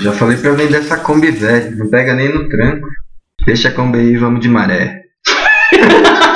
Já falei pra vender essa Kombi velho. Não pega nem no tranco. Deixa a Kombi aí e vamos de maré.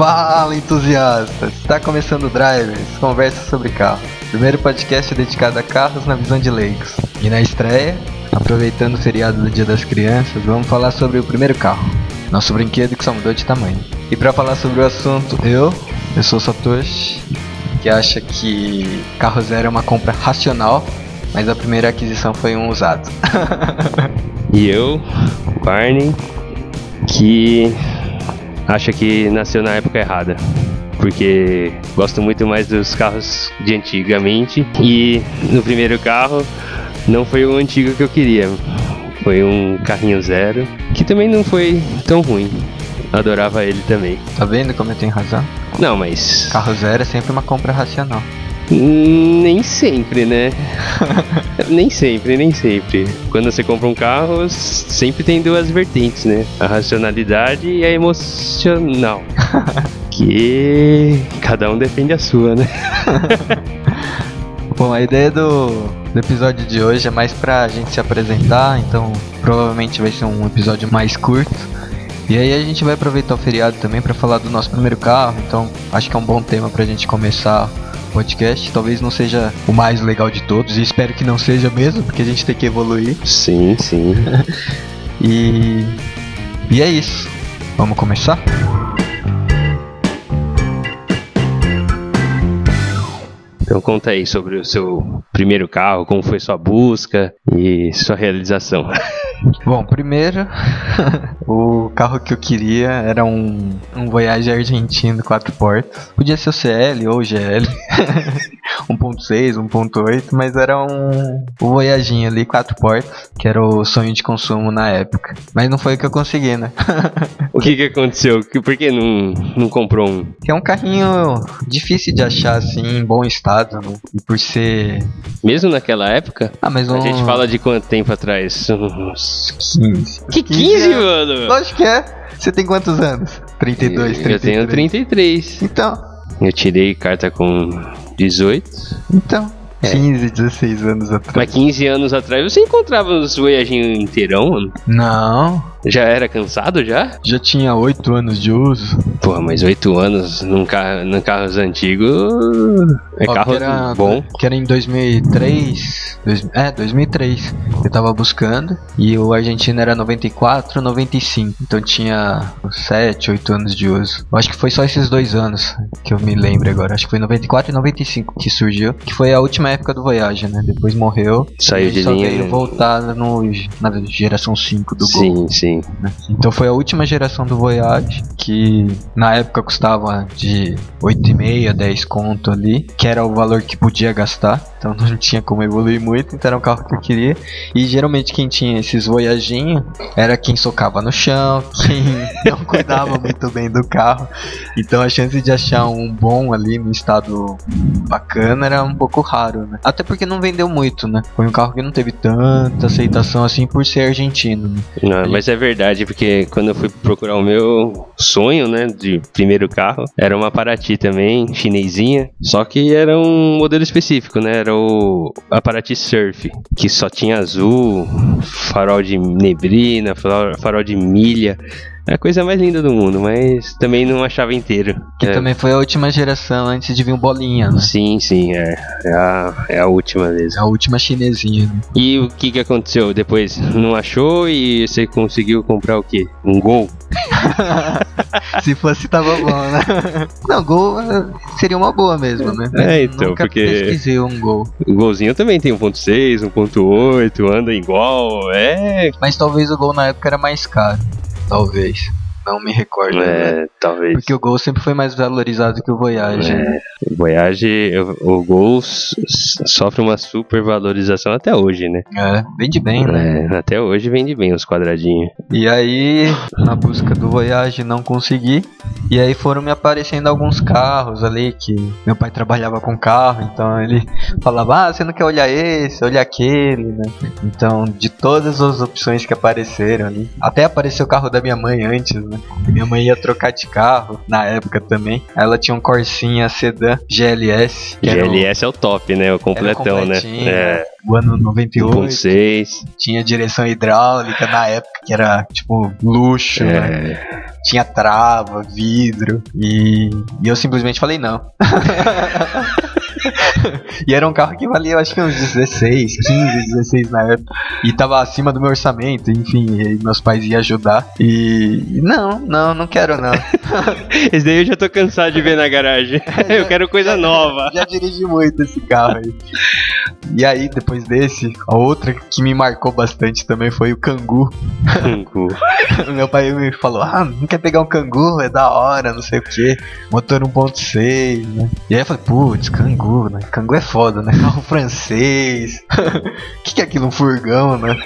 Fala entusiastas! Está começando o Drivers, conversa sobre carro. Primeiro podcast dedicado a carros na visão de leigos. E na estreia, aproveitando o feriado do Dia das Crianças, vamos falar sobre o primeiro carro, nosso brinquedo que só mudou de tamanho. E para falar sobre o assunto, eu, eu sou Satoshi, que acha que carro zero é uma compra racional, mas a primeira aquisição foi um usado. E eu, Barney, que acha que nasceu na época errada. Porque gosto muito mais dos carros de antigamente. E no primeiro carro não foi o antigo que eu queria. Foi um carrinho zero, que também não foi tão ruim. Adorava ele também. Tá vendo como eu tenho razão? Não, mas. Carro zero é sempre uma compra racional. Hum, Nem sempre, né? nem sempre, nem sempre. Quando você compra um carro, sempre tem duas vertentes, né? A racionalidade e a emocional. que cada um defende a sua, né? Bom, a ideia do, do episódio de hoje é mais pra gente se apresentar, então provavelmente vai ser um episódio mais curto. E aí a gente vai aproveitar o feriado também pra falar do nosso primeiro carro, então acho que é um bom tema pra gente começar o podcast. Talvez não seja o mais legal de todos, e espero que não seja mesmo, porque a gente tem que evoluir. Sim, sim. E, e é isso. Vamos começar? Então conta aí sobre o seu primeiro carro, como foi sua busca e sua realização. Bom, primeiro, o carro que eu queria era um, um Voyage argentino quatro portas. Podia ser o CL ou o GL, 1.6, 1.8, mas era um, um Voyaginho ali, quatro portas, que era o sonho de consumo na época. Mas não foi o que eu consegui, né? O que que aconteceu? Por que não, não comprou um? que é um carrinho difícil de achar assim, em bom estado, né? E por ser. Mesmo naquela época? Ah, mas um. A gente fala de quanto tempo atrás? Uns 15. Que 15, mano? Lógico que é. Você tem quantos anos? 32, 33. Eu tenho 33. Então, Eu tirei carta com 18. então. É. 15, 16 anos atrás. Mas 15 anos atrás você encontrava os voyaginhos inteirão, mano? Não, Já era cansado já? já tinha 8 anos de uso. Porra, mas 8 anos num carro, num carros antigos é Ó, carro que era, bom. Que era em 2003. dois- é, 2003. Eu tava buscando. E o argentino era 94, 95. Então tinha 7, 8 anos de uso. Eu acho que foi só esses dois anos que eu me lembro agora. Acho que foi 94 e 95 que surgiu. Que foi a última época do Voyage, né? Depois morreu. Saiu e de só linha, veio né? voltar no, na geração 5 do Gol. Sim, sim. Né? Então foi a última geração do Voyage, que na época custava de 8,5 a 10 conto ali, que era o valor que podia gastar, então não tinha como evoluir muito, então era um carro que eu queria. E geralmente quem tinha esses Voyaginhos era quem socava no chão, quem não cuidava muito bem do carro. Então a chance de achar um bom ali no estado bacana era um pouco raro, né? Até porque não vendeu muito, né? Foi um carro que não teve tanta aceitação assim por ser argentino, né? Não, mas é verdade, porque quando eu fui procurar o meu sonho, né, de primeiro carro, era uma Paraty também, chinesinha, só que era um modelo específico, né, era o Paraty Surf, que só tinha azul, farol de neblina, farol de milha, é a coisa mais linda do mundo, mas também não achava inteiro. Que É, também foi a última geração antes de vir o Bolinha, né? Sim, sim, é, é, a, é a última mesmo. A última chinesinha. Né? E o que que aconteceu depois? Não achou e você conseguiu comprar o quê? Um Gol? Se fosse, tava bom, né? Não, gol eh, seria uma boa mesmo, né? É, então, Nunca porque- pesquisei um gol. O golzinho também tem 1.6, 1.8, anda igual, é. Mas talvez o gol na época era mais caro. Talvez. Não me recordo. né? É, talvez. Porque o Gol sempre foi mais valorizado que o Voyage. né? É, o Voyage, o, o Gol sofre uma supervalorização até hoje, né? É, vende bem, né? É, até hoje vende bem os quadradinhos. E aí, na busca do Voyage, não consegui. E aí foram me aparecendo alguns carros ali que meu pai trabalhava com carro, então ele falava: "Ah, você não quer olhar esse, olhar aquele", né? Então, de todas as opções que apareceram ali, até apareceu o carro da minha mãe antes, né? E minha mãe ia trocar de carro na época também. Ela tinha um Corsinha sedã GLS, GLS é o top, né? O completão, né? É, o ano 98. 1.6. Tinha direção hidráulica na época, que era tipo luxo, né? É, Tinha trava, vidro. E, e eu simplesmente falei não. e era um carro que valia, acho que uns 16, 15, 16 na época. E tava acima do meu orçamento, enfim. Meus pais iam ajudar. E. Não, não, não quero não. Esse daí eu já tô cansado de ver na garagem. eu quero coisa nova. Já dirigi muito esse carro aí. E aí, depois desse, a outra que me marcou bastante também foi o Kangoo. Meu pai me falou: Ah, não quer pegar um Kangoo? É da hora, não sei o que. Motor 1.6, né? E aí eu falei: Putz, Kangoo, né? Kangoo é foda, né? Carro francês. O que, que é aquilo? Um furgão, né?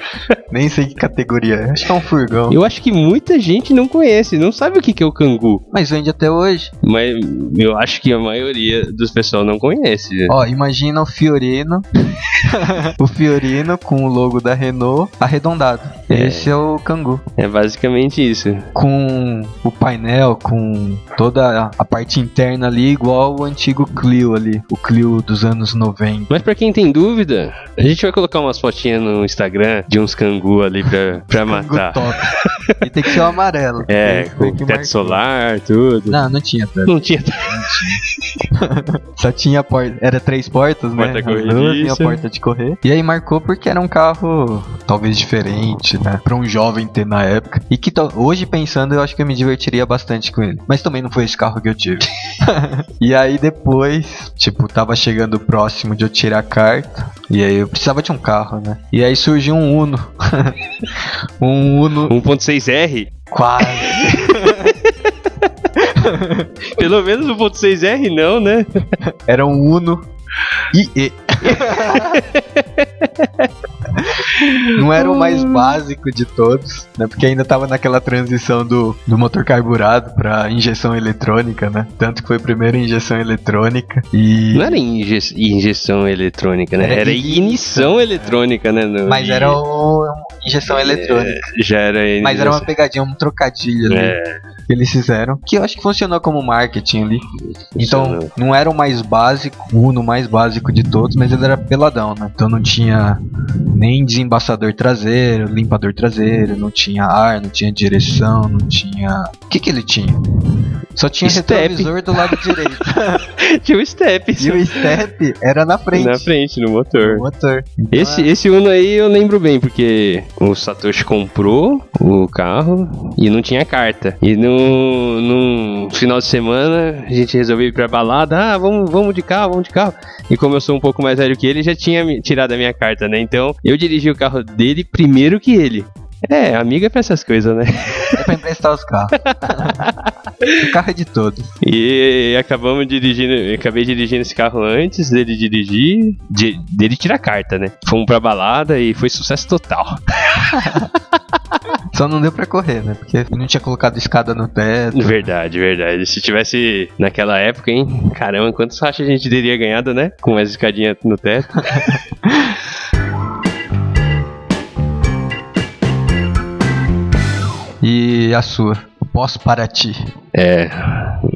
Nem sei que categoria é. Acho que é um furgão. Eu acho que muita gente não conhece, não sabe o que que é o cangu. Mas vende até hoje. Mas eu acho que a maioria dos pessoal não conhece. Ó, imagina o Fiorino. o Fiorino com o logo da Renault arredondado. É. Esse é o Kangoo. É basicamente isso. com o painel, com toda a parte interna ali, igual o antigo Clio ali, o Clio dos anos 90. Mas pra quem tem dúvida, a gente vai colocar umas fotinhas no Instagram de uns cangu ali pra, pra matar. top. e tem que ser o amarelo. É, com teto solar, tudo. Não, não tinha teto. Não tinha. Só tinha porta. Era três portas, né? Porta As e a porta de correr. E aí marcou porque era um carro talvez diferente, né? Pra um jovem ter na época. E que hoje pensando, eu acho que eu me divertiria bastante com ele. Mas também não foi esse carro que eu tive. e aí depois, tipo, tava chegando próximo de eu tirar a carta. E aí eu precisava de um carro, né? E aí surgiu um Uno. um Uno 1.6R? quase. Pelo menos 1.6R não, né? Era um Uno IE. Não era o mais básico de todos, né? Porque ainda tava naquela transição do, do motor carburado pra injeção eletrônica, né? Tanto que foi primeiro injeção eletrônica e. Não era inje injeção eletrônica, né? Era Era ignição. ignição eletrônica, né? no- Mas era o injeção eletrônica. Já era Mas era uma injeção- pegadinha, um trocadilho ali É, que eles fizeram. Que eu acho que funcionou como marketing ali. Então, não era o mais básico, o Uno mais básico de todos, mas ele era peladão, né? Então não tinha nem desembaçador traseiro, limpador traseiro, não tinha ar, não tinha direção, não tinha. O que que ele tinha? Só tinha Step. retrovisor do lado direito. Tinha o step e o step era na frente. na frente, no motor. motor. Então, Esse, é- esse Uno aí eu lembro bem, porque o Satoshi comprou o carro e não tinha carta. E no, num final de semana a gente resolveu ir pra balada. Ah, vamos, vamos de carro, vamos de carro. E como eu sou um pouco mais velho que ele, já tinha tirado a minha carta, né? Então eu dirigi o carro dele primeiro que ele. É, amiga é pra essas coisas, né? é pra emprestar os carros. o carro é de todos. E acabamos dirigindo, acabei dirigindo esse carro antes dele dirigir, de- dele tirar carta, né? Fomos pra balada e foi sucesso total. Só não deu pra correr, né? Porque não tinha colocado escada no teto. Verdade, verdade. Se tivesse naquela época, hein? Caramba, quantos achas a gente teria ganhado, né? Com as escadinhas no teto. E a sua? Pós Paraty. É,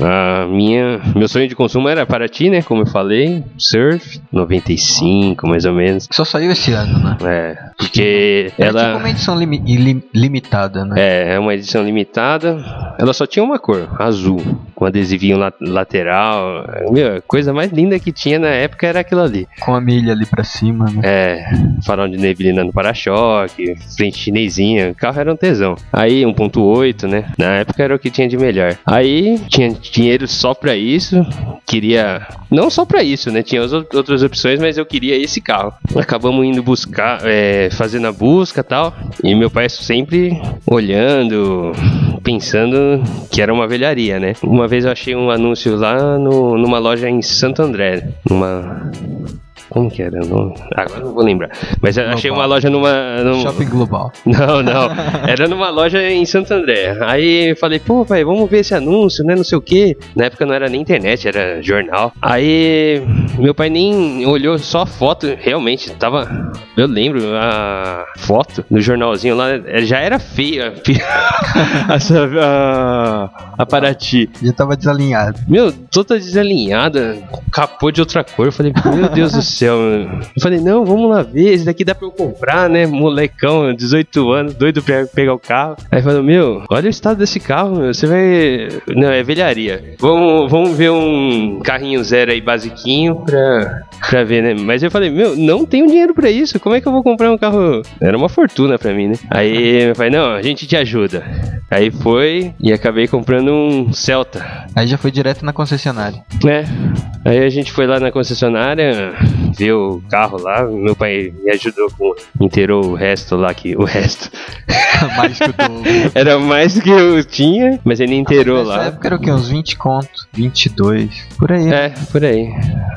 a minha, meu sonho de consumo era Paraty, né? Como eu falei, surf, 95 mais ou menos. Só saiu esse ano, né? É, porque tipo ela uma edição limi- ilim- limitada, né? é, é uma edição limitada. Ela só tinha uma cor, azul, com adesivinho la- lateral. Meu, a coisa mais linda que tinha na época era aquilo ali. Com a milha ali pra cima, né? É, farol de neblina no para-choque, frente chinesinha, o carro era um tesão. Aí 1.8, né? Na época era o que tinha de melhor. Aí tinha dinheiro só pra isso, queria não só pra isso, né? Tinha as ou- outras opções, mas eu queria esse carro. Acabamos indo buscar, é, fazendo a busca tal. E meu pai sempre olhando, pensando que era uma velharia, né? Uma vez eu achei um anúncio lá no, numa loja em Santo André, numa como que era o nome? Agora não vou lembrar. Mas eu achei uma loja numa. num- Shopping Global. Não, não. Era numa loja em Santo André. Aí eu falei, pô, pai, vamos ver esse anúncio, né? Não sei o quê. Na época não era nem internet, era jornal. Aí meu pai nem olhou só a foto, realmente tava. Eu lembro, a foto no jornalzinho lá eh, já era feia. Essa. A, a Paraty. Já tava desalinhado. Meu, toda desalinhada, capô de outra cor. Eu falei, meu Deus do céu. Meu. Eu falei, não, vamos lá ver, esse daqui dá pra eu comprar, né? Molecão, 18 anos, doido pra pegar o carro. Aí falou, meu, olha o estado desse carro, meu. Você vai. Não, é velharia. Vamos, vamos ver um carrinho zero aí, basiquinho, pra, pra ver, né? Mas eu falei, meu, não tenho dinheiro pra isso. Como é que eu vou comprar um carro? Era uma fortuna pra mim, né? Aí eu falei, não, a gente te ajuda. Aí foi e acabei comprando um Celta. Aí já foi direto na concessionária. É. Aí a gente foi lá na concessionária, viu o carro lá, meu pai me ajudou com. inteirou o resto lá que. O resto. Mais que o dobro. Era mais que eu tinha, mas ele inteirou Nessa lá. época era o quê? Uns 20 conto? 22? Por aí. É, por aí.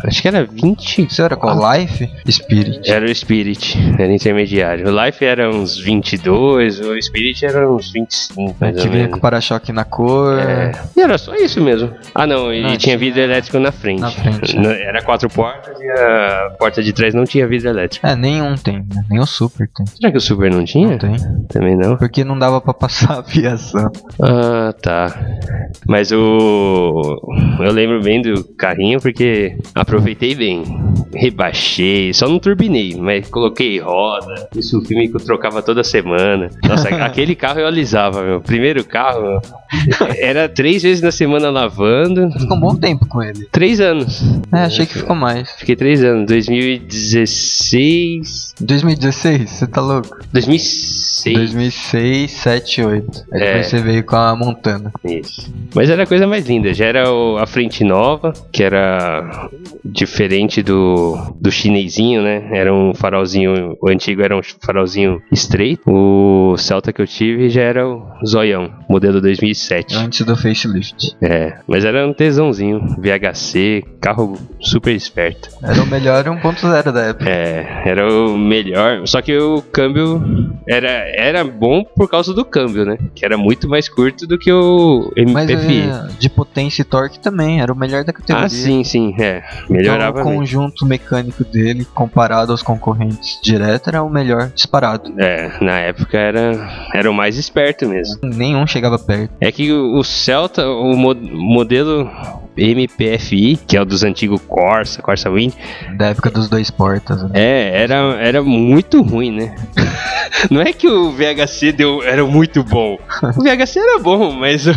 Acho que era 20. Isso era qual? Life? Spirit. Era o Spirit, era intermediário. O Life era uns 22, o Spirit era uns 25, mais que ou vinha com para-choque na cor. É. E era só isso mesmo. Ah, não, e Não, tinha vidro elétrico na frente. Na frente. Não, Era quatro portas e a porta de trás não tinha vidro elétrico. É, nenhum tem, né? Nem o Super tem. Será que o Super não tinha? Não tem. Também não. Porque não dava pra passar a fiação. Ah, tá. Mas o. Eu lembro bem do carrinho porque aproveitei bem. Rebaixei, só não turbinei, mas coloquei roda. Isso filme que eu trocava toda semana. Nossa, aquele carro eu alisava, meu. Primeiro carro, era três vezes na semana lavando. Ficou um bom tempo com ele. Três anos. É, achei que ficou mais. Fiquei três anos. 2016. 2016, você tá louco? 2006. 2006, 7, 8. Aí É. você veio com a Montana. Isso. Mas era a coisa mais linda. Já era o- a frente nova, que era diferente do, do chinesinho, né? Era um farolzinho. O antigo era um farolzinho estreito. O Celta que eu tive já era o zoião, modelo 2007. Antes do facelift. É, mas era um tesãozinho. VHC, carro super esperto. Era o melhor 1.0 da época. É, era o melhor. Só que o câmbio era, era bom por causa do câmbio, né? Que era muito mais curto do que o Mas MPFI. é, de potência e torque também, era o melhor da categoria. Ah, sim, sim, é. Então, Melhorava o mesmo. conjunto mecânico dele, comparado aos concorrentes direto, era o melhor disparado. É, na época era, era o mais esperto mesmo. Nenhum chegava perto. É que o, Celta, o mo- modelo MPFI, que é o dos antigos Corsa, Corsa Wind, Da época dos dois portas. Né? é, era, era muito ruim, né? Não é que o VHC deu, era muito bom. O VHC era bom, mas o,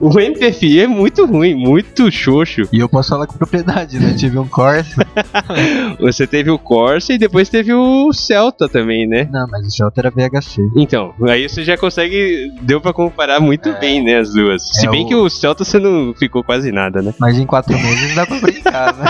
o MPFI é muito ruim, muito xoxo. E eu posso falar com propriedade, né? Tive um Corsa. Você teve o Corsa e depois teve o Celta também, né? Não, mas o Celta era VHC. Então, aí você já consegue. Deu pra comparar muito É. bem, né? As duas. Se É bem o- que o Celta você não ficou quase nada, né? Mas em quatro meses dá pra brincar, né?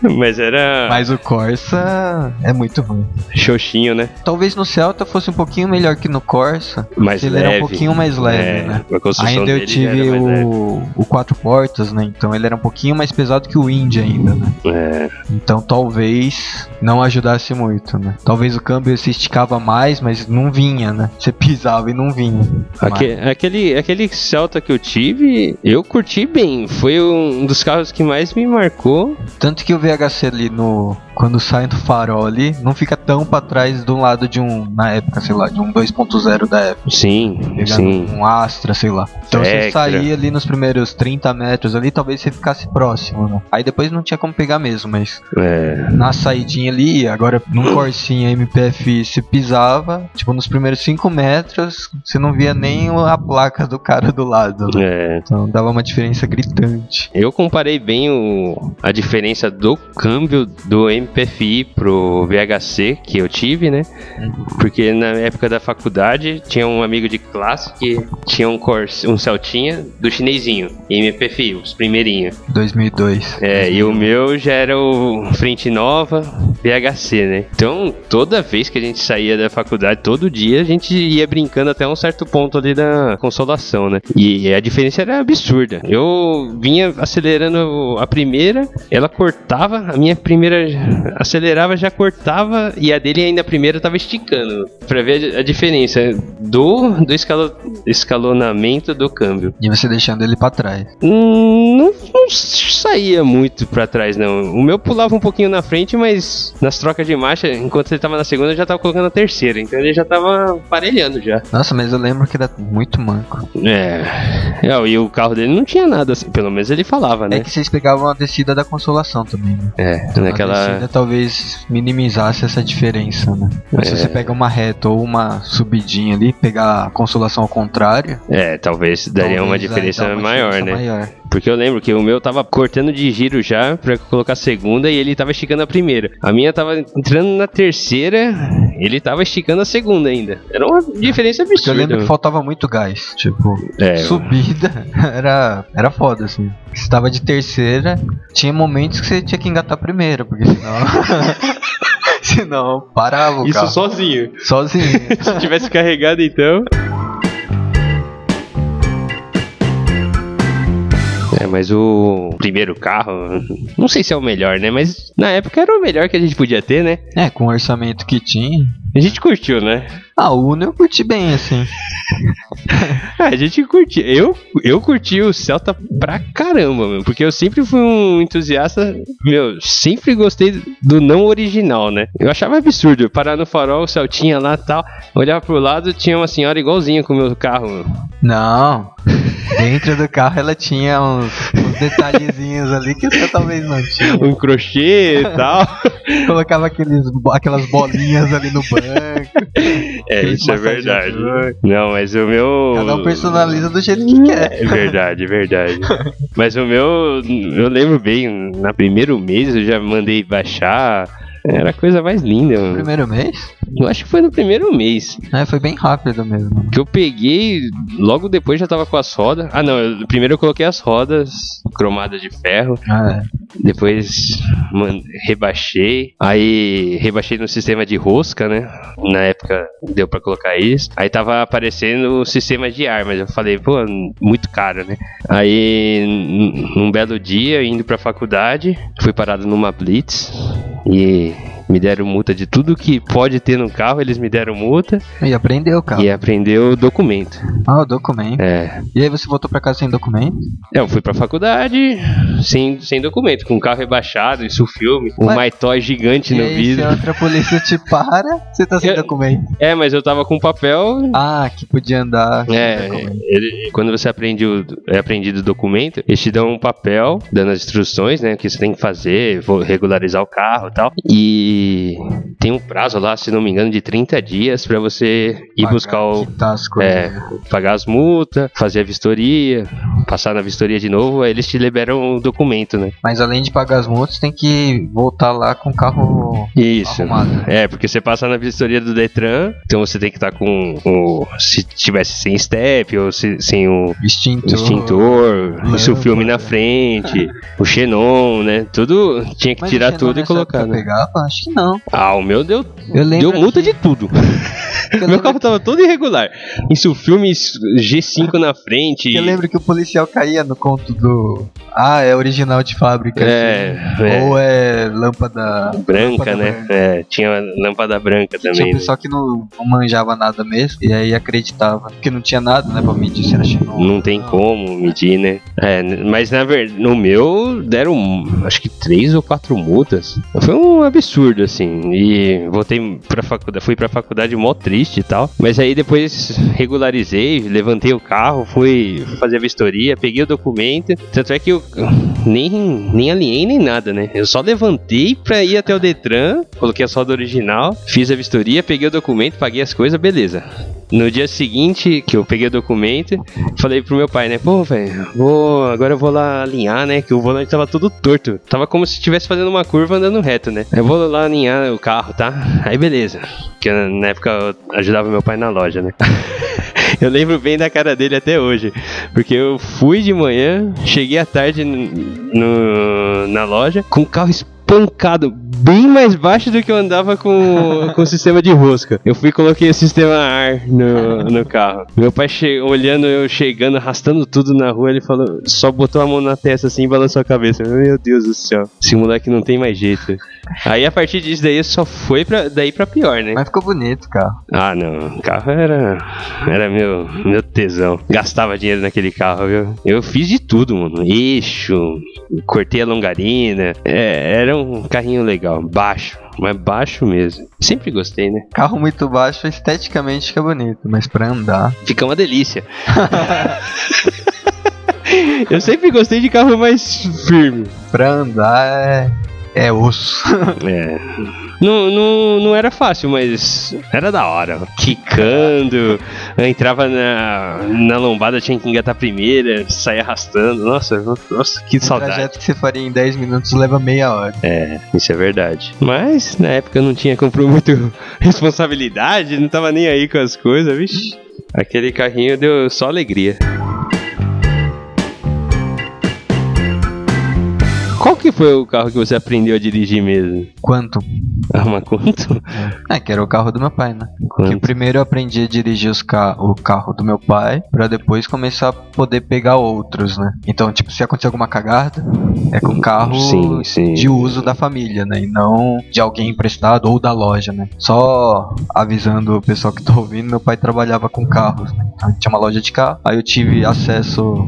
Mas era Mas o Corsa é muito ruim. xoxinho, né? Talvez no Celta fosse um pouquinho melhor que no Corsa. Mais ele leve. era um pouquinho mais leve, É, né? Ainda eu tive leve. o, o quatro portas, né? Então ele era um pouquinho mais pesado que o Indy ainda, né? É, Então talvez não ajudasse muito, né? Talvez o câmbio se esticava mais, mas não vinha, né? Você pisava e não vinha. aque- aquele, aquele Celta que eu tive, eu curti bem. Foi um dos carros que mais me marcou. Tanto que o VHC ali no. Quando sai do farol ali, não fica tão pra trás do lado de um. Na época, sei lá, de um 2.0 da época. Sim, Pegando sim. um Astra, sei lá. Então você Vectra. saía ali nos primeiros 30 metros ali, talvez você ficasse próximo, né? Aí depois não tinha como pegar mesmo, mas É, na saidinha ali, agora num Corsinha MPF você pisava, tipo, nos primeiros 5 metros, você não via nem a placa do cara do lado. né? é. Então dava uma diferença gritante. Eu comparei bem o, a diferença do câmbio do MPFI pro VHC que eu tive, né? Porque na época da faculdade tinha um amigo de classe que tinha um Corsa, um Celtinha do chinesinho, MPFI, os primeirinhos. 2002. É, e o meu já era o Frente Nova VHC, né? Então, toda vez que a gente saía da faculdade, todo dia, a gente ia brincando até um certo ponto ali da consolação, né? E a diferença era absurda. Eu vinha acelerando a primeira, ela cortava, a minha primeira acelerava, já cortava, e a dele ainda a primeira tava esticando. Pra ver a, a diferença do, do escalo, escalonamento do câmbio. E você deixando ele pra trás. Hum, não, não saía muito pra trás, não. O meu pulava um pouquinho na frente, mas nas trocas de marcha, enquanto ele tava na segunda, eu já tava colocando a terceira. Então ele já tava parelhando já. Nossa, mas eu lembro que era muito manco. É. é e o carro dele não tinha nada, assim, pelo menos ele falava, né? É que vocês pegavam a descida da consolação também, né? É, A naquela. Descida talvez minimizasse essa diferença, né? Mas se É. você pega uma reta ou uma subidinha ali, pegar a consolação ao contrário, É, talvez daria uma talvez aí diferença uma maior, né? maior. Porque eu lembro que o meu tava cortando de giro já pra colocar a segunda e ele tava esticando a primeira. A minha tava entrando na terceira, ele tava esticando a segunda ainda. Era uma diferença Porque eu absurda. lembro que faltava muito gás. Tipo, É, subida era, era foda, assim. Se tava de terceira, tinha momentos que você tinha que engatar a primeira, porque senão. senão parava o isso carro. sozinho. Sozinho. Se tivesse carregado então. É, mas o primeiro carro, não sei se é o melhor, né? Mas na época era o melhor que a gente podia ter, né? é, com o orçamento que tinha. A gente curtiu, né? Ah, o Uno eu curti bem, assim. Ah, a gente curtiu. Eu, eu curti o Celta pra caramba, meu, porque eu sempre fui um entusiasta, meu, sempre gostei do não original, né? Eu achava absurdo parar no farol, o Celtinha lá e tal, olhar pro lado, tinha uma senhora igualzinha com o meu carro. meu. Não. Dentro do carro ela tinha uns, uns detalhezinhos ali que você talvez não tinha. Um crochê e tal. Colocava aqueles, aquelas bolinhas ali no banco. É, isso é verdade. Não, mas o meu. Cada um personaliza do jeito que quer. É verdade, é verdade. Mas o meu, eu lembro bem, na primeiro mês eu já mandei baixar. Era a coisa mais linda, mano. Primeiro mês? Eu acho que foi no primeiro mês. É, foi bem rápido mesmo. Que eu peguei, logo depois já tava com as rodas. Ah, não, eu- primeiro eu coloquei as rodas cromadas de ferro. Ah, é. Depois man- rebaixei. Aí rebaixei no sistema de rosca, né? Na época deu pra colocar isso. Aí tava aparecendo o sistema de ar, mas eu falei, pô, muito caro, né? Aí num belo dia, indo pra faculdade, fui parado numa blitz e me deram multa de tudo que pode ter no carro, eles me deram multa E aprendeu, cara. e aprendeu o documento. Ah, o documento. É. E aí você voltou pra casa sem documento? Eu fui pra faculdade sem, sem documento, com o carro rebaixado, isso filme, um Ué? maitói gigante e no aí, vidro. se a outra polícia te para, você tá sem Eu- documento. É, mas eu tava com papel. Ah, que podia andar sem É, ele- quando você aprende o, é aprendido o documento, eles te dão um papel dando as instruções, né, que você tem que fazer, regularizar o carro e tal. E tem um prazo lá, se não me engano, de 30 dias pra você ir Pagar, buscar o, quitar as coisas. É, pagar as multas, fazer a vistoria, passar na vistoria de novo, aí eles te liberam o documento, né? Mas além de pagar as multas, tem que voltar lá com o carro Isso. arrumado. É, porque você passa na vistoria do Detran, então você tem que estar com o. Se tivesse sem step ou se- sem o Extintor. extintor, o seu lâmpada. filme na frente, o xenon, né? Tudo tinha que Mas tirar tudo e colocar, né? pegava? Acho que não. Ah, o meu deu, Eu lembro deu multa que- de tudo. Eu meu carro tava todo irregular. Isso filme G5 na frente. Eu lembro que o policial caía no conto do. Ah, é original de fábrica. É, assim. é. Ou é lâmpada. branca, lâmpada né? branca. É, tinha lâmpada branca Tinha também. né? pessoal que não, não manjava nada mesmo. E aí acreditava. Porque não tinha nada, né? Pra medir se era xenon. Não tem como medir, né? É, mas na verdade, no meu deram acho que três ou quatro multas. Foi um absurdo, assim. E voltei pra faculdade, fui pra faculdade mó triste e tal. Mas aí depois regularizei, levantei o carro, fui fazer a vistoria, peguei o documento. Tanto é que eu nem, nem alinhei nem nada, né? Eu só levantei pra ir até o Detran, coloquei a solda original, fiz a vistoria, peguei o documento, paguei as coisas, beleza. No dia seguinte que eu peguei o documento, falei pro meu pai, né? Pô, velho, agora eu vou lá alinhar, né? Que o volante tava todo torto. Tava como se estivesse fazendo uma curva andando reto, né? Eu vou lá alinhar o carro, tá? Aí beleza. Porque na época eu ajudava meu pai na loja, né? Eu lembro bem da cara dele até hoje. Porque eu fui de manhã, cheguei à tarde no, na loja com o carro espancado, bem mais baixo do que eu andava com, com o sistema de rosca. Eu fui e coloquei o sistema ar no, no carro. Meu pai olhando eu chegando, arrastando tudo na rua, ele falou, só botou a mão na testa assim e balançou a cabeça. Meu Deus do céu, esse moleque não tem mais jeito. Aí a partir disso daí só foi pra, daí pra pior, né? Mas ficou bonito o carro. Ah, não. O carro era. Era meu, meu tesão. Gastava dinheiro naquele carro, viu? Eu fiz de tudo, mano. Eixo, cortei a longarina. É, era um carrinho legal. Baixo. Mas baixo mesmo. Sempre gostei, né? Carro muito baixo esteticamente fica bonito, mas pra andar. Fica uma delícia. Eu sempre gostei de carro mais firme. Pra andar é é osso. é. Não, não, não era fácil, mas era da hora. Quicando, entrava na, na lombada, tinha que engatar primeira, sair arrastando. Nossa, nossa, que saudade. O trajeto que você faria em 10 minutos leva meia hora. É, isso é verdade. Mas na época eu não tinha comprou muito responsabilidade, não tava nem aí com as coisas, vixe. Aquele carrinho deu só alegria. Que foi o carro que você aprendeu a dirigir mesmo? Quanto? Ah, mas quanto? É, que era o carro do meu pai, né? Quanto? Que primeiro eu aprendi a dirigir ca o carro do meu pai, para depois começar a poder pegar outros, né? Então, tipo, se acontecer alguma cagada, é com carro sim, sim. de uso da família, né? E não de alguém emprestado ou da loja, né? Só avisando o pessoal que tá ouvindo, meu pai trabalhava com carros, né? Então, tinha uma loja de carro, aí eu tive acesso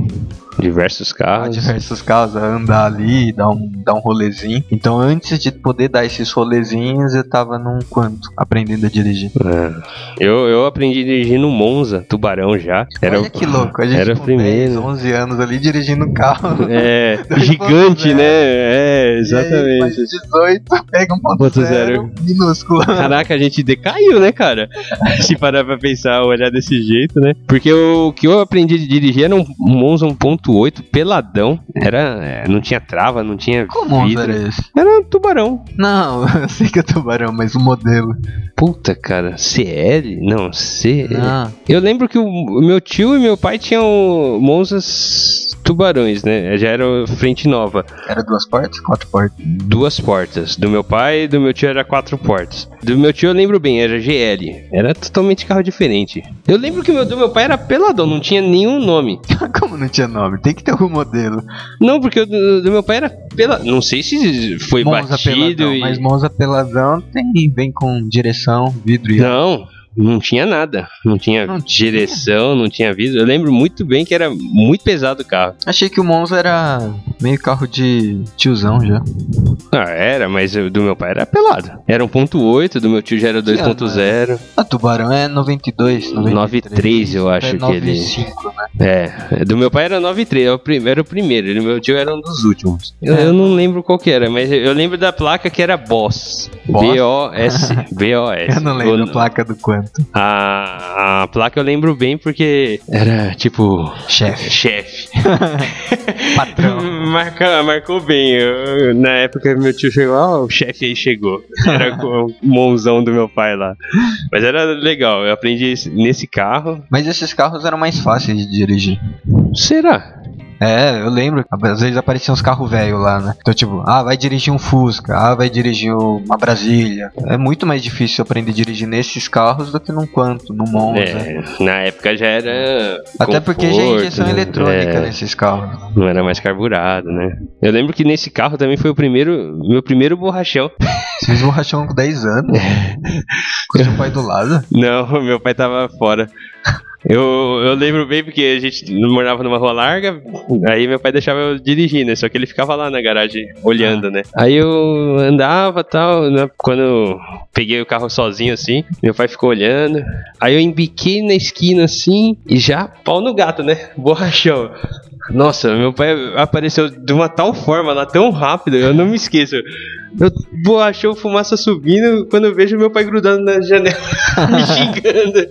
Diversos carros. diversos carros, andar ali, dar um, dar um rolezinho. Então, antes de poder dar esses rolezinhos, eu tava num quanto? Aprendendo a dirigir. É. Eu, eu aprendi a dirigir no Monza, Tubarão já. Era, Olha que louco, a gente era com primeiro. 10, 11 anos ali dirigindo carro. É, gigante, né? É, exatamente. Aí, 18, pega um ponto zero, minúsculo. Caraca, a gente decaiu, né, cara? Se parar pra pensar, olhar desse jeito, né? Porque o que eu aprendi a dirigir era um Monza 1.8 1.8, peladão. Era, é, não tinha trava, não tinha Como vidro. era esse? Era um tubarão. Não, eu sei que é tubarão, mas o modelo. Puta, cara, CL? Não, C. Não. Eu lembro que o meu tio e meu pai tinham Monzas tubarões, né? Já era frente nova. Era duas portas? Quatro portas? Duas portas. Do meu pai e do meu tio era quatro portas. Do meu tio eu lembro bem, era GL. Era totalmente carro diferente. Eu lembro que o meu, do meu pai era peladão, não tinha nenhum nome. Como não tinha nome? Tem que ter algum modelo. Não, porque o do, do meu pai era peladão. Não sei se foi Monza batido. Peladão, e... Mas Monza peladão tem, vem com direção, vidro e. Não não tinha nada. Não tinha não direção, tinha. não tinha vidro. Eu lembro muito bem que era muito pesado o carro. Achei que o Monza era meio carro de tiozão já. Ah, era, mas do meu pai era pelado. Era 1.8, do meu tio já era 2.0. A Tubarão é 92, 93, eu acho é que ele. né? É, do meu pai era 93, era o primeiro, o do meu tio era um dos últimos. Eu, é. eu não lembro qual que era, mas eu lembro da placa que era Boss. B-O-S. B-O-S. eu não lembro a placa do quanto. A, a placa eu lembro bem porque era tipo. Chefe. Chefe. Patrão. Marca, marcou bem. Eu, na época meu tio chegou, ó, oh, o chefe aí chegou. Era o monzão do meu pai lá. Mas era legal, eu aprendi nesse carro. Mas esses carros eram mais fáceis de dirigir. Será? É, eu lembro. Às vezes apareciam uns carros velhos lá, né? Então, tipo, ah, vai dirigir um Fusca, ah, vai dirigir uma Brasília. É muito mais difícil aprender a dirigir nesses carros do que num Quanto, no Monza. É, na época já era. Até conforto, porque já é injeção né? eletrônica é, nesses carros. Não era mais carburado, né? Eu lembro que nesse carro também foi o primeiro. Meu primeiro borrachão. Você fez borrachão com 10 anos? com seu pai do lado? Não, meu pai tava fora. Eu, eu lembro bem porque a gente morava numa rua larga, aí meu pai deixava eu dirigir, né? Só que ele ficava lá na garagem olhando, né? Aí eu andava tal, né? quando eu peguei o carro sozinho assim, meu pai ficou olhando. Aí eu embiquei na esquina assim e já pau no gato, né? Borrachão. Nossa, meu pai apareceu de uma tal forma lá, tão rápido, eu não me esqueço. Eu borrachão, fumaça subindo, quando eu vejo meu pai grudando na janela, me xingando.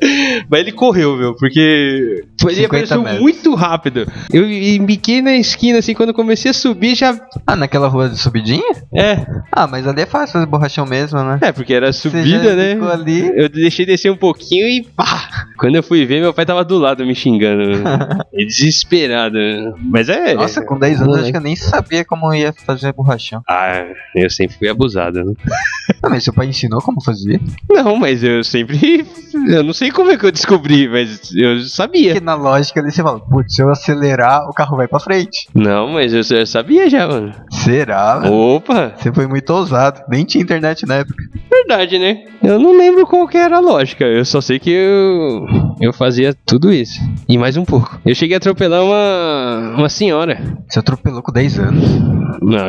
Mas ele correu, meu, porque ele 50 apareceu metros. muito rápido. Eu embiquei na esquina, assim, quando comecei a subir, já. Ah, naquela rua de subidinha? É, Ah, mas ali é fácil fazer borrachão mesmo, né? é, porque era subida, né? ali. Eu deixei descer um pouquinho e pá! Quando eu fui ver, meu pai tava do lado me xingando. Desesperado. Mas é. Nossa, com 10 anos moleque. acho que eu nem sabia como ia fazer borrachão. Ah, eu sempre fui abusado, né? Ah, mas seu pai ensinou como fazer? Não, mas eu sempre. Eu não sei como é que eu descobri, mas eu sabia. Porque na lógica ali você fala, putz, se eu acelerar, o carro vai pra frente. Não, mas eu, eu sabia já, mano. Será? velho? Opa! Você foi muito ousado. Nem tinha internet na época. Verdade, né? Eu não lembro qual que era a lógica. Eu só sei que eu. Eu fazia tudo isso. E mais um pouco. Eu cheguei a atropelar uma. Uma senhora. Você atropelou com 10 anos. Não,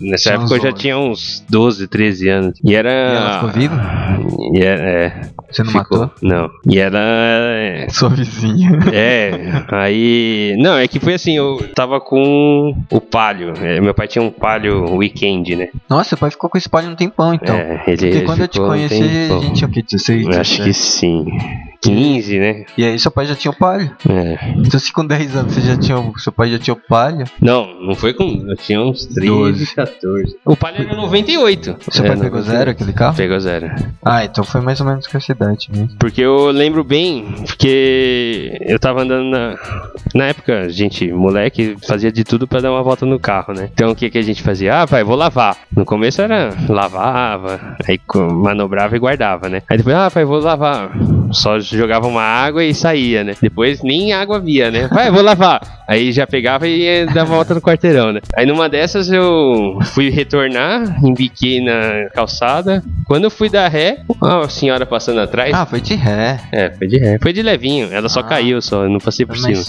nessa Tinha época eu já onze. tinha uns 12, 13 anos. E era. E ela ficou viva? E é, é, Você não ficou. matou? Não. E ela. é, Sua vizinha. É, aí. Não, é que foi assim, eu tava com o palio. É, meu pai tinha um palio weekend, né? Nossa, seu pai ficou com esse palho um tempão, então. é, ele, Porque ele quando eu te um conheci, tempão. a gente tinha o quê? 16? Eu Acho que sim. 15, né? E aí seu pai já tinha o palho. É. Então se com 10 anos você já tinha o... seu pai já tinha o palho, Não, não foi com. Eu tinha uns 13, 12. 14. O palio era 98. seu É, pai pegou 98. zero aquele carro? Pegou zero. Ah, então foi mais ou menos com essa idade mesmo. Porque eu lembro bem, porque eu tava andando na. Na época, a gente, moleque, fazia de tudo pra dar uma volta no carro, né? Então o que, que a gente fazia? Ah, pai, vou lavar. No começo era lavava, aí manobrava e guardava, né? Aí depois, ah, pai, vou lavar. Só jogava uma água e saía, né? Depois nem água via, né? Pai, vou lavar. Aí já pegava e ia dar uma volta no quarteirão, né? Aí numa dessas eu fui retornar, embiquei na calçada. Quando eu fui dar ré, a senhora passando atrás. Ah, foi de ré. É, foi de ré. Foi de levinho. Ela só Ah. caiu, só. Eu não passei por cima.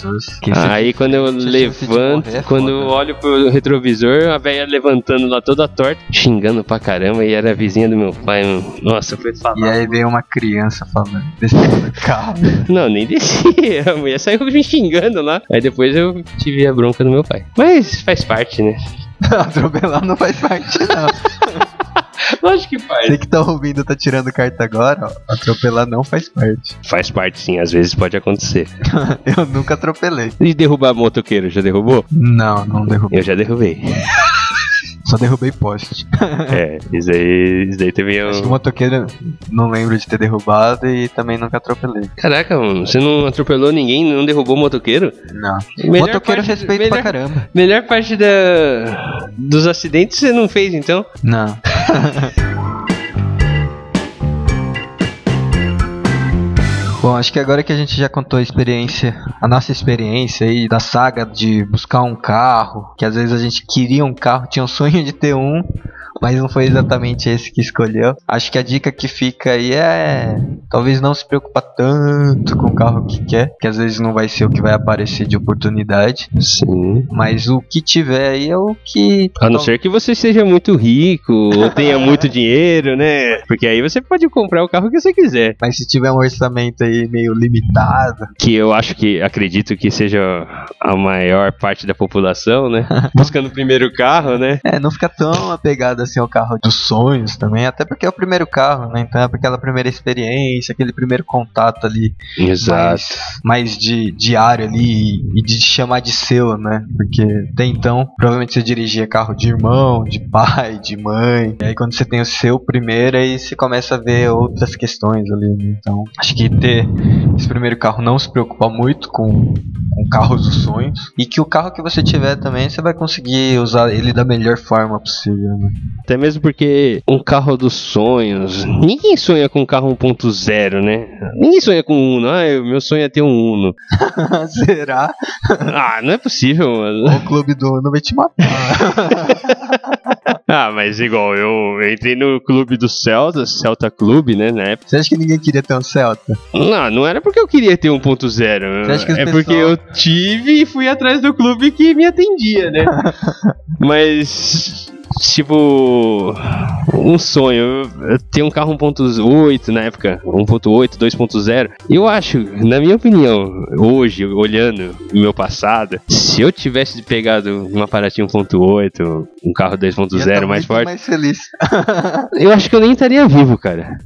Aí quando eu levanto, morrer, é quando eu olho pro retrovisor, a velha levantando lá toda torta, xingando pra caramba, e era a vizinha do meu pai. mano. Nossa, foi E falar. aí veio uma criança falando, descendo do carro. Não, nem descia. A mulher saiu me xingando lá. Aí depois eu tive a bronca do meu pai. Mas faz parte, né? Atropelar não faz parte, não. Lógico que faz. Você que tá ouvindo, tá tirando carta agora, ó. Atropelar não faz parte. Faz parte sim, às vezes pode acontecer. Eu nunca atropelei. E derrubar motoqueiro, já derrubou? Não, não derrubei. Eu já derrubei. Só derrubei poste. é, isso aí, isso aí também é Acho que o um... motoqueiro não lembro de ter derrubado e também nunca atropelei. Caraca, mano, você não atropelou ninguém, não derrubou motoqueiro? Não. Melhor motoqueiro parte- respeito melhor- pra caramba. Melhor parte da, dos acidentes você não fez, então? Não. Bom, acho que agora que a gente já contou a experiência, a nossa experiência aí da saga de buscar um carro, que às vezes a gente queria um carro, tinha um sonho de ter um, mas não foi exatamente esse que escolheu. Acho que a dica que fica aí é talvez não se preocupar tanto com o carro que quer, que às vezes não vai ser o que vai aparecer de oportunidade, Sim. mas o que tiver aí é o que A não ser que você seja muito rico ou tenha muito dinheiro, né? Porque aí você pode comprar o carro que você quiser. Mas se tiver um orçamento aí meio limitado, Que eu acho que, acredito que seja a maior parte da população, né? Buscando o primeiro carro, né? é, não fica tão apegado assim ao carro dos sonhos também, até porque é o primeiro carro, né? Então é aquela primeira experiência, aquele primeiro contato ali Exato. mais, mais de diário ali e de chamar de seu, né? Porque até então, provavelmente você dirigia carro de irmão, de pai, de mãe. E aí quando você tem o seu primeiro, aí você começa a ver outras questões ali. né? Então, acho que ter esse primeiro carro não se preocupar muito com, com carros dos sonhos. E que o carro que você tiver também, você vai conseguir usar ele da melhor forma possível, né? Até mesmo porque um carro dos sonhos. Ninguém sonha com um carro 1.0, né? Ninguém sonha com um Uno. Ah, eu- meu sonho é ter um Uno. Será? Ah, não é possível, mano. O clube do Uno vai te matar. Ah, mas igual, eu entrei no clube do Celta, Celta Clube, né, na época. Você acha que ninguém queria ter um Celta? Não, não era porque eu queria ter 1.0. Você acha que os É pessoal- porque eu tive e fui atrás do clube que me atendia, né? mas tipo um sonho. Eu ter um carro 1.8 na época, 1.8, 2.0. Eu acho, na minha opinião, hoje, olhando o meu passado, se eu tivesse pegado uma Paraty 1.8, um carro 2.0 mais forte. mais feliz. eu acho que eu nem estaria vivo, cara.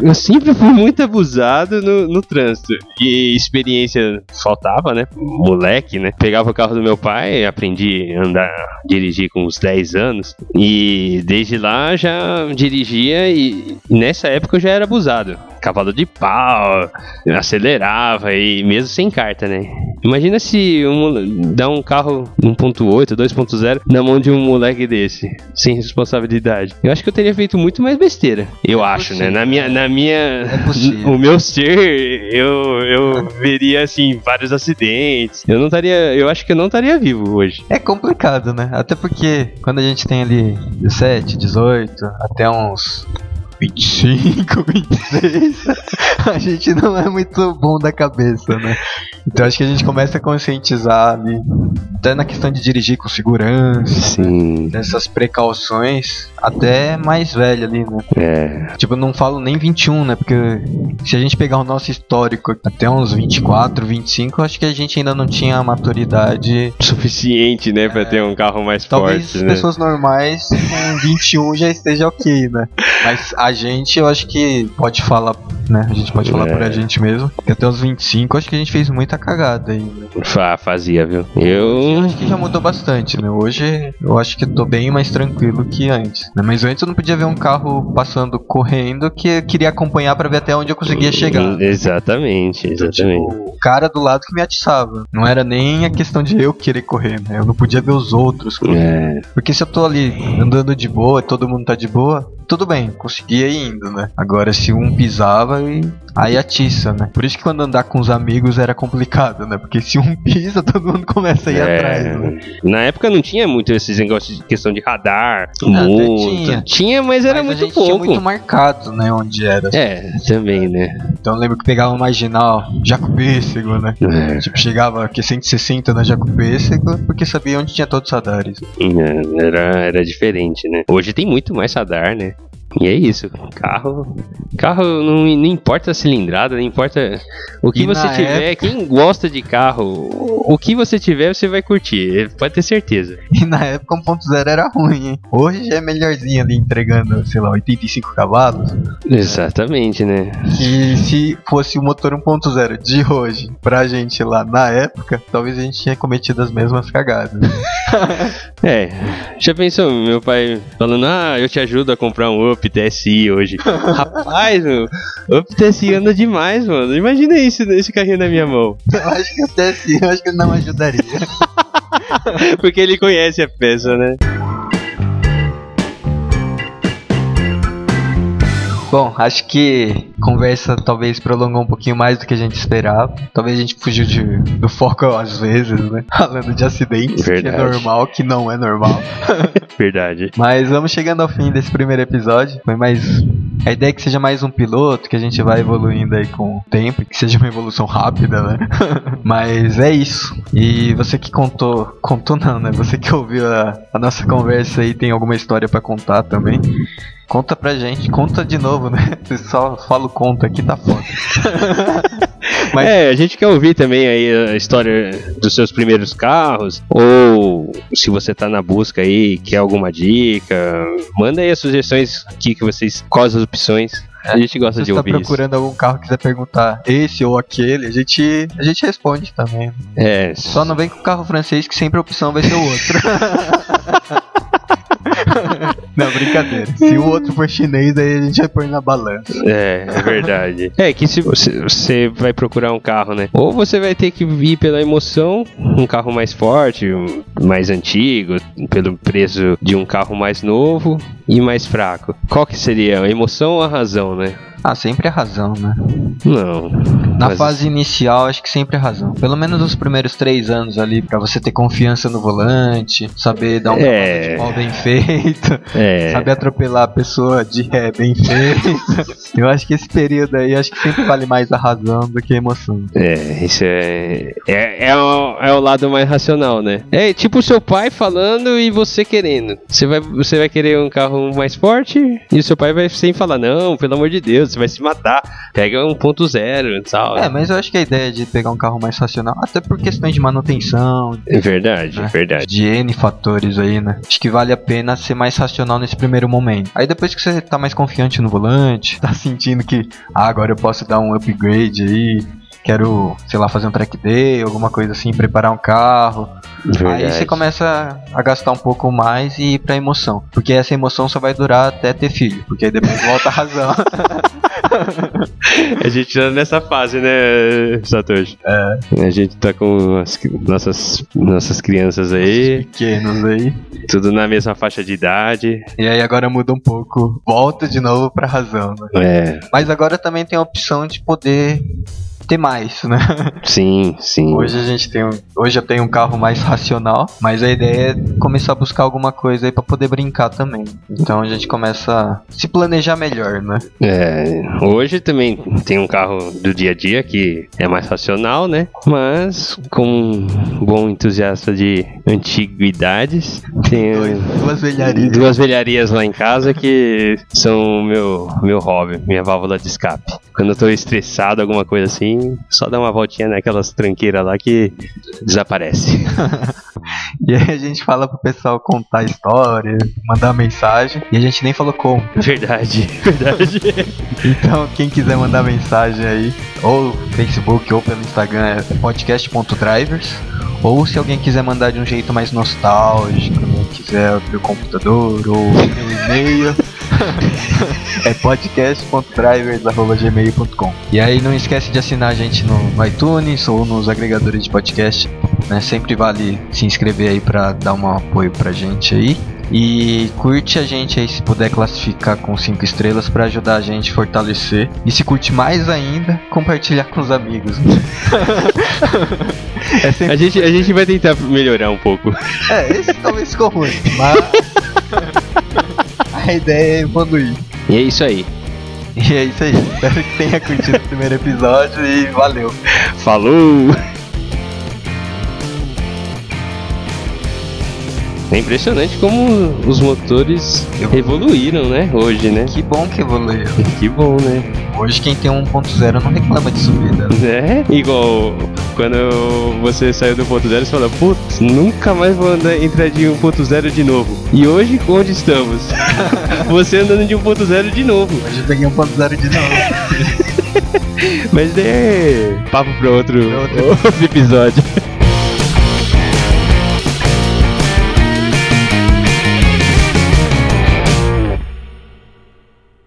Eu sempre fui muito abusado no, no trânsito. E experiência faltava, né? Moleque, né? Pegava o carro do meu pai, aprendi a andar, dirigir com uns 10 anos. E desde lá já dirigia e nessa época eu já era abusado. Cavalo de pau, acelerava e mesmo sem carta, né? Imagina se um, dá um carro 1.8, 2.0 na mão de um moleque desse, sem responsabilidade. Eu acho que eu teria feito muito mais besteira. Eu é acho, possível. né? Na minha, na minha, é o meu ser, eu, eu veria assim vários acidentes. Eu não estaria, eu acho que eu não estaria vivo hoje. É complicado, né? Até porque quando a gente tem ali 17, 18, até uns 25, 26, a gente não é muito bom da cabeça, né? Então acho que a gente começa a conscientizar ali, até na questão de dirigir com segurança, Sim. dessas precauções, até mais velho ali, né? É. Tipo, não falo nem 21, né? Porque se a gente pegar o nosso histórico até uns 24, 25, acho que a gente ainda não tinha a maturidade suficiente, né, para é, ter um carro mais talvez forte, né? pessoas normais com 21 já esteja ok, né? Mas a gente, eu acho que pode falar, né? A gente pode falar é. por a gente mesmo. Que até os 25, acho que a gente fez muita cagada aí. Né? Fazia, viu? Eu... acho que já mudou bastante, né? Hoje eu acho que tô bem mais tranquilo que antes. Né? Mas antes eu não podia ver um carro passando correndo que eu queria acompanhar para ver até onde eu conseguia chegar. Exatamente, exatamente. Então, tipo, o cara do lado que me atiçava. Não era nem a questão de eu querer correr, né? Eu não podia ver os outros correr. É. Porque se eu tô ali andando de boa e todo mundo tá de boa, tudo bem, conseguia ir indo, né? Agora se um pisava e aí atiça, né? Por isso que quando andar com os amigos era complicado, né? Porque se um pisa, todo mundo começa a ir é... atrás, né? Na época não tinha muito esses negócios de questão de radar, multa. Tinha. tinha, mas era mas muito pouco. Tinha muito marcado, né? Onde era. É, também, né? Então eu lembro que pegava uma marginal, Jacopêssego, né? É. Tipo, chegava aqui 160 na Jacopêssego, porque sabia onde tinha todos os radares. É, era, era diferente, né? Hoje tem muito mais radar, né? E é isso, carro. Carro não, não importa a cilindrada, não importa o que e você tiver. Época... Quem gosta de carro, o que você tiver, você vai curtir, pode ter certeza. E na época 1.0 era ruim, hein? Hoje já é melhorzinho ali entregando, sei lá, 85 cavalos. Exatamente, né? Que se fosse o motor 1.0 de hoje pra gente lá na época, talvez a gente tinha cometido as mesmas cagadas. é, já pensou, meu pai falando, ah, eu te ajudo a comprar um Up Up TSI hoje. Rapaz, meu, Up TSI anda demais, mano. Imagina isso, esse carrinho na minha mão. Eu acho que o TSI, eu acho que não ajudaria. Porque ele conhece a peça, né? Bom, acho que a conversa talvez prolongou um pouquinho mais do que a gente esperava. Talvez a gente fugiu de, do foco às vezes, né? Falando de acidentes, Verdade. que é normal, que não é normal. Verdade. Mas vamos chegando ao fim desse primeiro episódio. Foi mais. A ideia é que seja mais um piloto, que a gente vai evoluindo aí com o tempo, que seja uma evolução rápida, né? Mas é isso. E você que contou. Contou não, né? Você que ouviu a, a nossa conversa aí tem alguma história para contar também. Conta pra gente, conta de novo, né? Você só fala o conto aqui, tá foda. Mas... É, a gente quer ouvir também aí a história dos seus primeiros carros, ou se você tá na busca aí, quer alguma dica, manda aí as sugestões aqui que vocês, quais as opções a gente gosta de ouvir. Se tá procurando isso. algum carro quiser perguntar esse ou aquele, a gente, a gente responde também. É. Só não vem com o carro francês que sempre a opção vai ser o outro. Não, brincadeira. Se o outro for chinês, aí a gente vai pôr na balança. É, é verdade. é que se você, você vai procurar um carro, né? Ou você vai ter que ir pela emoção, um carro mais forte, mais antigo, pelo preço de um carro mais novo e mais fraco. Qual que seria a emoção ou a razão, né? Ah, sempre a razão, né? Não. Na fase inicial, acho que sempre é razão. Pelo menos os primeiros três anos ali, pra você ter confiança no volante, saber dar um É. pau bem feito, É. saber atropelar a pessoa de ré bem feito. Eu acho que esse período aí, acho que sempre vale mais a razão do que a emoção. É, isso é. É, é, o, é o lado mais racional, né? É tipo o seu pai falando e você querendo. Você vai, você vai querer um carro mais forte e o seu pai vai sem falar, não, pelo amor de Deus, você vai se matar. Pega um ponto zero e tal. É, mas eu acho que a ideia de pegar um carro mais racional, até por questões de manutenção, É verdade, É. verdade. de N fatores aí, né? Acho que vale a pena ser mais racional nesse primeiro momento. Aí depois que você tá mais confiante no volante, tá sentindo que, ah, agora eu posso dar um upgrade aí, quero, sei lá, fazer um track day, alguma coisa assim, preparar um carro. Aí verdade. você começa a gastar um pouco mais e ir pra emoção. Porque essa emoção só vai durar até ter filho, porque aí depois volta a razão. A gente tá nessa fase, né, Satoshi? É. A gente tá com as nossas, nossas crianças aí, Pequenos aí. tudo na mesma faixa de idade. E aí agora muda um pouco, volta de novo pra razão, né? É, Mas agora também tem a opção de poder ter mais, né? sim, sim. Hoje a gente tem um, hoje eu tenho um carro mais racional, mas a ideia é começar a buscar alguma coisa aí pra poder brincar também. Então a gente começa a se planejar melhor, né? É, hoje também tem um carro do dia a dia que é mais racional, né? Mas, como um bom entusiasta de antiguidades, tem duas velharias. duas velharias lá em casa que são o meu, meu hobby, minha válvula de escape. Quando eu tô estressado, alguma coisa assim, só dá uma voltinha naquelas tranqueiras lá que desaparece. E aí a gente fala pro pessoal contar história, mandar mensagem, e a gente nem falou como. Verdade, verdade. Então, quem quiser mandar mensagem aí, ou Facebook ou pelo Instagram, é podcast.drivers. Ou se alguém quiser mandar de um jeito mais nostálgico, né, quiser abrir o computador ou o e-mail, é podcast.drivers.gmail.com. E aí não esquece de assinar a gente no, iTunes ou nos agregadores de podcast. Né? Sempre vale se inscrever aí pra dar um apoio pra gente aí. E curte a gente aí se puder classificar com 5 estrelas pra ajudar a gente a fortalecer. E se curte mais ainda, compartilhar com os amigos. é sempre A gente, a gente vai tentar melhorar um pouco. É, esse talvez ficou ruim, mas a ideia é evoluir. E é isso aí. E é isso aí. Espero que tenha curtido o primeiro episódio e valeu. Falou! É impressionante como os motores evoluíram, né? Hoje, né? Que bom que evoluiu. Que bom, né? Hoje quem tem 1.0 não reclama de subida. É, igual quando você saiu do ponto zero, você fala, putz, nunca mais vou andar, entrar de 1.0 de novo. E hoje, onde estamos? você andando de 1.0 de novo. Hoje eu peguei 1.0 de novo. Mas é papo para outro outro episódio.